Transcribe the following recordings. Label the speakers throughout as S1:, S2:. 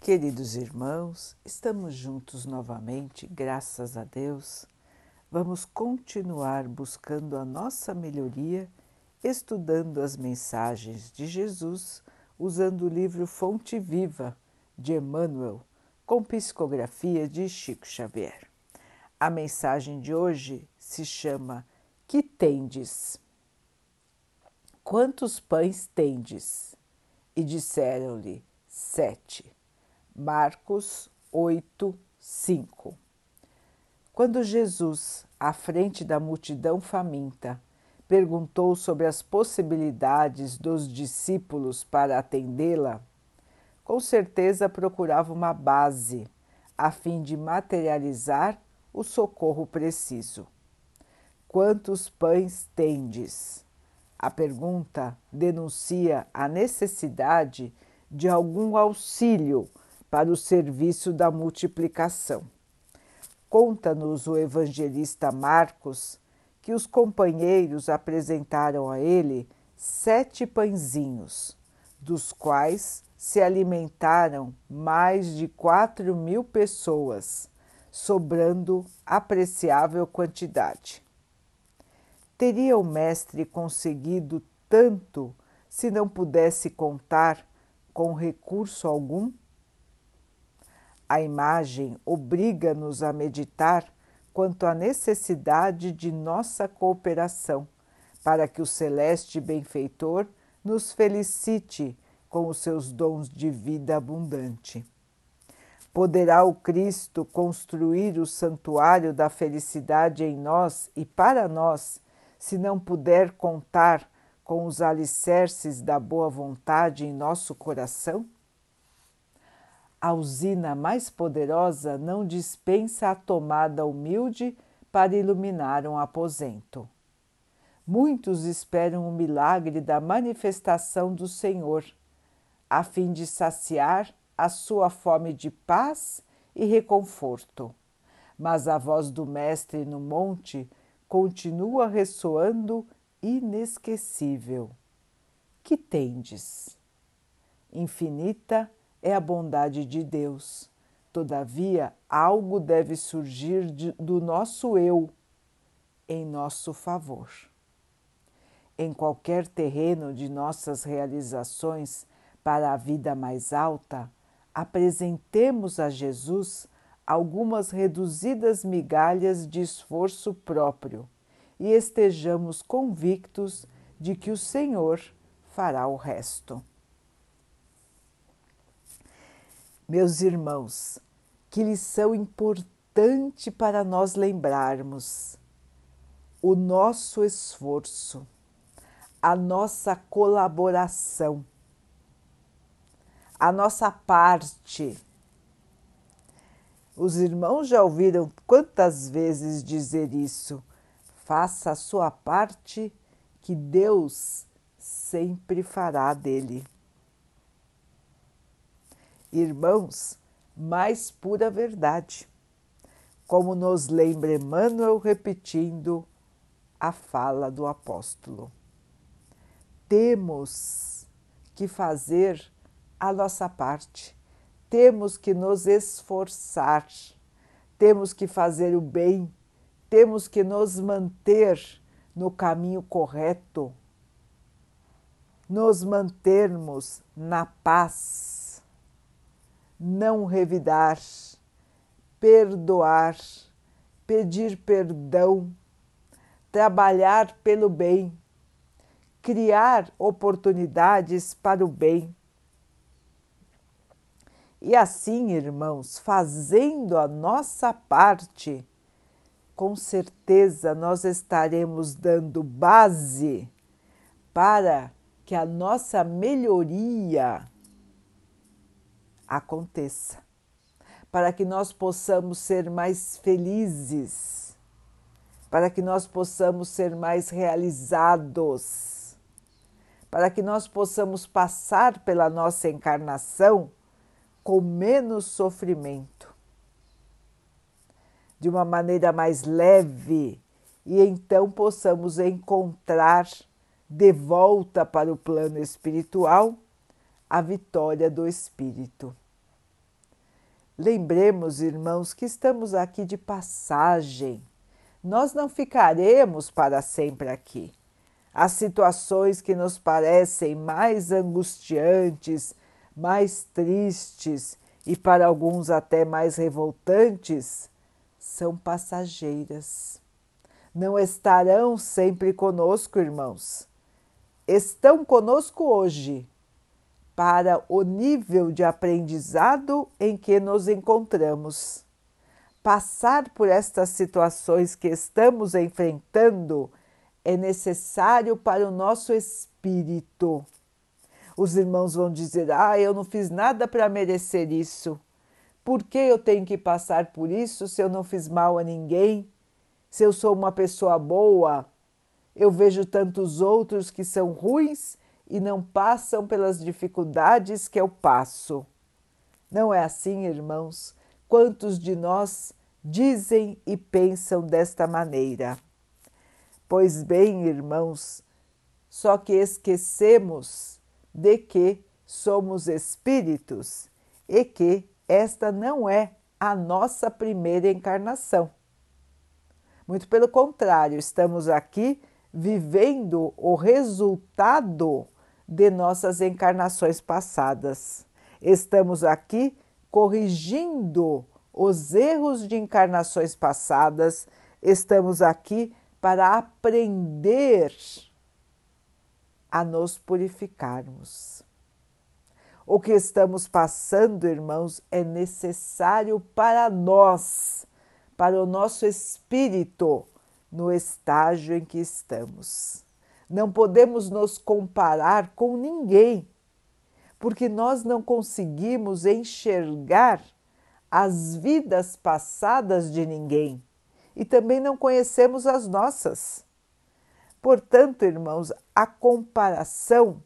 S1: Queridos irmãos, estamos juntos novamente, graças a Deus. Vamos continuar buscando a nossa melhoria, estudando as mensagens de Jesus, usando o livro Fonte Viva de Emmanuel, com psicografia de Chico Xavier. A mensagem de hoje se chama Que tendes? Quantos pães tendes? E disseram-lhe: Sete. Marcos 8, 5 Quando Jesus, à frente da multidão faminta, perguntou sobre as possibilidades dos discípulos para atendê-la, com certeza procurava uma base a fim de materializar o socorro preciso. Quantos pães tendes? A pergunta denuncia a necessidade de algum auxílio para o serviço da multiplicação. Conta-nos o evangelista Marcos que os companheiros apresentaram a ele sete pãezinhos, dos quais se alimentaram mais de quatro mil pessoas, sobrando apreciável quantidade. Teria o Mestre conseguido tanto se não pudesse contar com recurso algum? A imagem obriga-nos a meditar quanto à necessidade de nossa cooperação, para que o celeste benfeitor nos felicite com os seus dons de vida abundante. Poderá o Cristo construir o santuário da felicidade em nós e para nós, se não puder contar com os alicerces da boa vontade em nosso coração? A usina mais poderosa não dispensa a tomada humilde para iluminar um aposento. Muitos esperam o milagre da manifestação do Senhor, a fim de saciar a sua fome de paz e reconforto. Mas a voz do Mestre no monte continua ressoando inesquecível. Que tendes? Infinita é a bondade de Deus. Todavia, algo deve surgir de, do nosso eu em nosso favor. Em qualquer terreno de nossas realizações para a vida mais alta, apresentemos a Jesus algumas reduzidas migalhas de esforço próprio e estejamos convictos de que o Senhor fará o resto. Meus irmãos, que lição importante para nós lembrarmos o nosso esforço, a nossa colaboração, a nossa parte. Os irmãos já ouviram quantas vezes dizer isso? Faça a sua parte, que Deus sempre fará dele irmãos, mais pura verdade, como nos lembra Emmanuel repetindo a fala do apóstolo. Temos que fazer a nossa parte, temos que nos esforçar, temos que fazer o bem, temos que nos manter no caminho correto, nos mantermos na paz não revidar, perdoar, pedir perdão, trabalhar pelo bem, criar oportunidades para o bem. E assim, irmãos, fazendo a nossa parte, com certeza nós estaremos dando base para que a nossa melhoria aconteça, para que nós possamos ser mais felizes, para que nós possamos ser mais realizados, para que nós possamos passar pela nossa encarnação com menos sofrimento, de uma maneira mais leve, e então possamos encontrar de volta para o plano espiritual a vitória do Espírito. Lembremos, irmãos, que estamos aqui de passagem. Nós não ficaremos para sempre aqui. As situações que nos parecem mais angustiantes, mais tristes e para alguns até mais revoltantes são passageiras. Não estarão sempre conosco, irmãos. Estão conosco hoje, para o nível de aprendizado em que nos encontramos. Passar por estas situações que estamos enfrentando é necessário para o nosso espírito. Os irmãos vão dizer: Ah, eu não fiz nada para merecer isso. Por que eu tenho que passar por isso se eu não fiz mal a ninguém? Se eu sou uma pessoa boa? Eu vejo tantos outros que são ruins e não passam pelas dificuldades que eu passo. Não é assim, irmãos? Quantos de nós dizem e pensam desta maneira? Pois bem, irmãos, só que esquecemos de que somos espíritos e que esta não é a nossa primeira encarnação. Muito pelo contrário, estamos aqui vivendo o resultado de nossas encarnações passadas. Estamos aqui corrigindo os erros de encarnações passadas, estamos aqui para aprender a nos purificarmos. O que estamos passando, irmãos, é necessário para nós, para o nosso espírito, no estágio em que estamos. Não podemos nos comparar com ninguém, porque nós não conseguimos enxergar as vidas passadas de ninguém e também não conhecemos as nossas. Portanto, irmãos, a comparação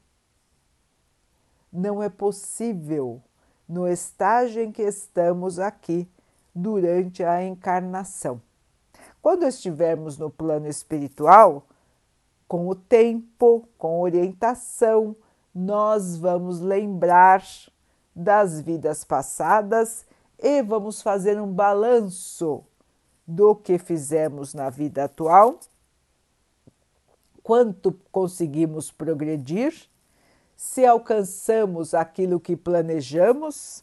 S1: não é possível no estágio em que estamos aqui durante a encarnação. Quando estivermos no plano espiritual, com o tempo, com orientação, nós vamos lembrar das vidas passadas e vamos fazer um balanço do que fizemos na vida atual, quanto conseguimos progredir, se alcançamos aquilo que planejamos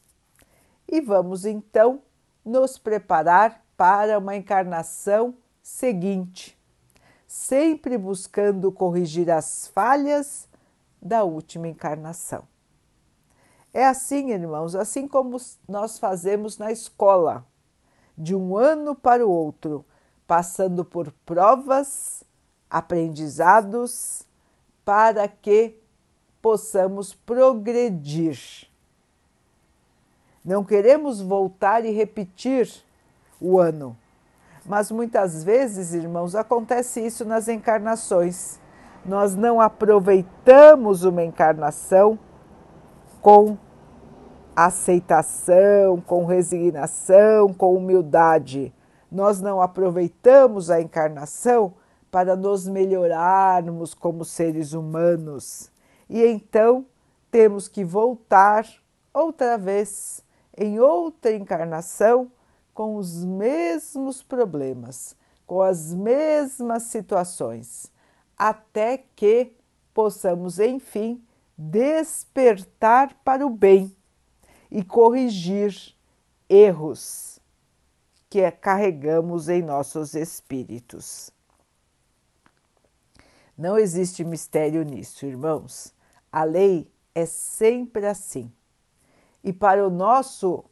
S1: e vamos então nos preparar para uma encarnação seguinte sempre buscando corrigir as falhas da última encarnação. É assim, irmãos, assim como nós fazemos na escola, de um ano para o outro, passando por provas, aprendizados, para que possamos progredir. Não queremos voltar e repetir o ano, mas muitas vezes, irmãos, acontece isso nas encarnações. Nós não aproveitamos uma encarnação com aceitação, com resignação, com humildade. Nós não aproveitamos a encarnação para nos melhorarmos como seres humanos. E então temos que voltar outra vez em outra encarnação com os mesmos problemas, com as mesmas situações, até que possamos, enfim, despertar para o bem e corrigir erros que carregamos em nossos espíritos. Não existe mistério nisso, irmãos. A lei é sempre assim. E para o nosso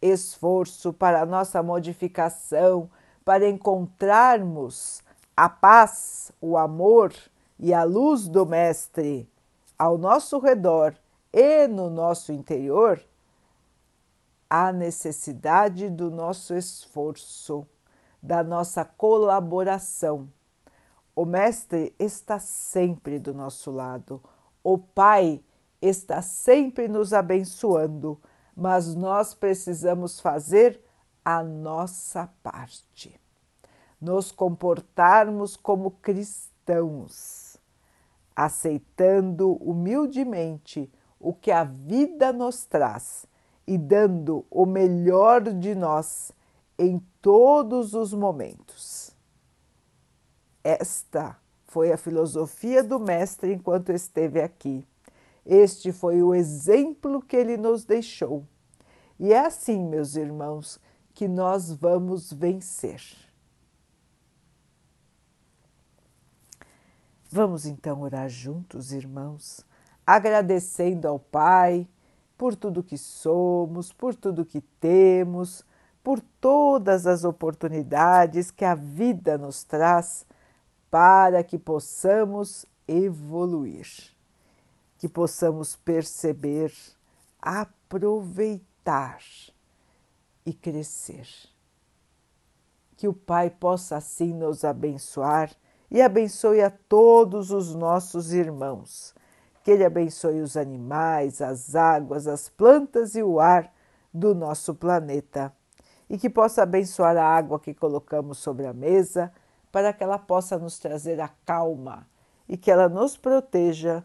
S1: esforço para a nossa modificação, para encontrarmos a paz, o amor e a luz do Mestre ao nosso redor e no nosso interior, há necessidade do nosso esforço, da nossa colaboração. O Mestre está sempre do nosso lado, o Pai está sempre nos abençoando mas nós precisamos fazer a nossa parte. Nos comportarmos como cristãos, aceitando humildemente o que a vida nos traz e dando o melhor de nós em todos os momentos. Esta foi a filosofia do Mestre enquanto esteve aqui. Este foi o exemplo que ele nos deixou. E é assim, meus irmãos, que nós vamos vencer. Vamos então orar juntos, irmãos, agradecendo ao Pai por tudo que somos, por tudo que temos, por todas as oportunidades que a vida nos traz para que possamos evoluir, que possamos perceber, aproveitar e crescer. Que o Pai possa assim nos abençoar e abençoe a todos os nossos irmãos. Que Ele abençoe os animais, as águas, as plantas e o ar do nosso planeta. E que possa abençoar a água que colocamos sobre a mesa, para que ela possa nos trazer a calma e que ela nos proteja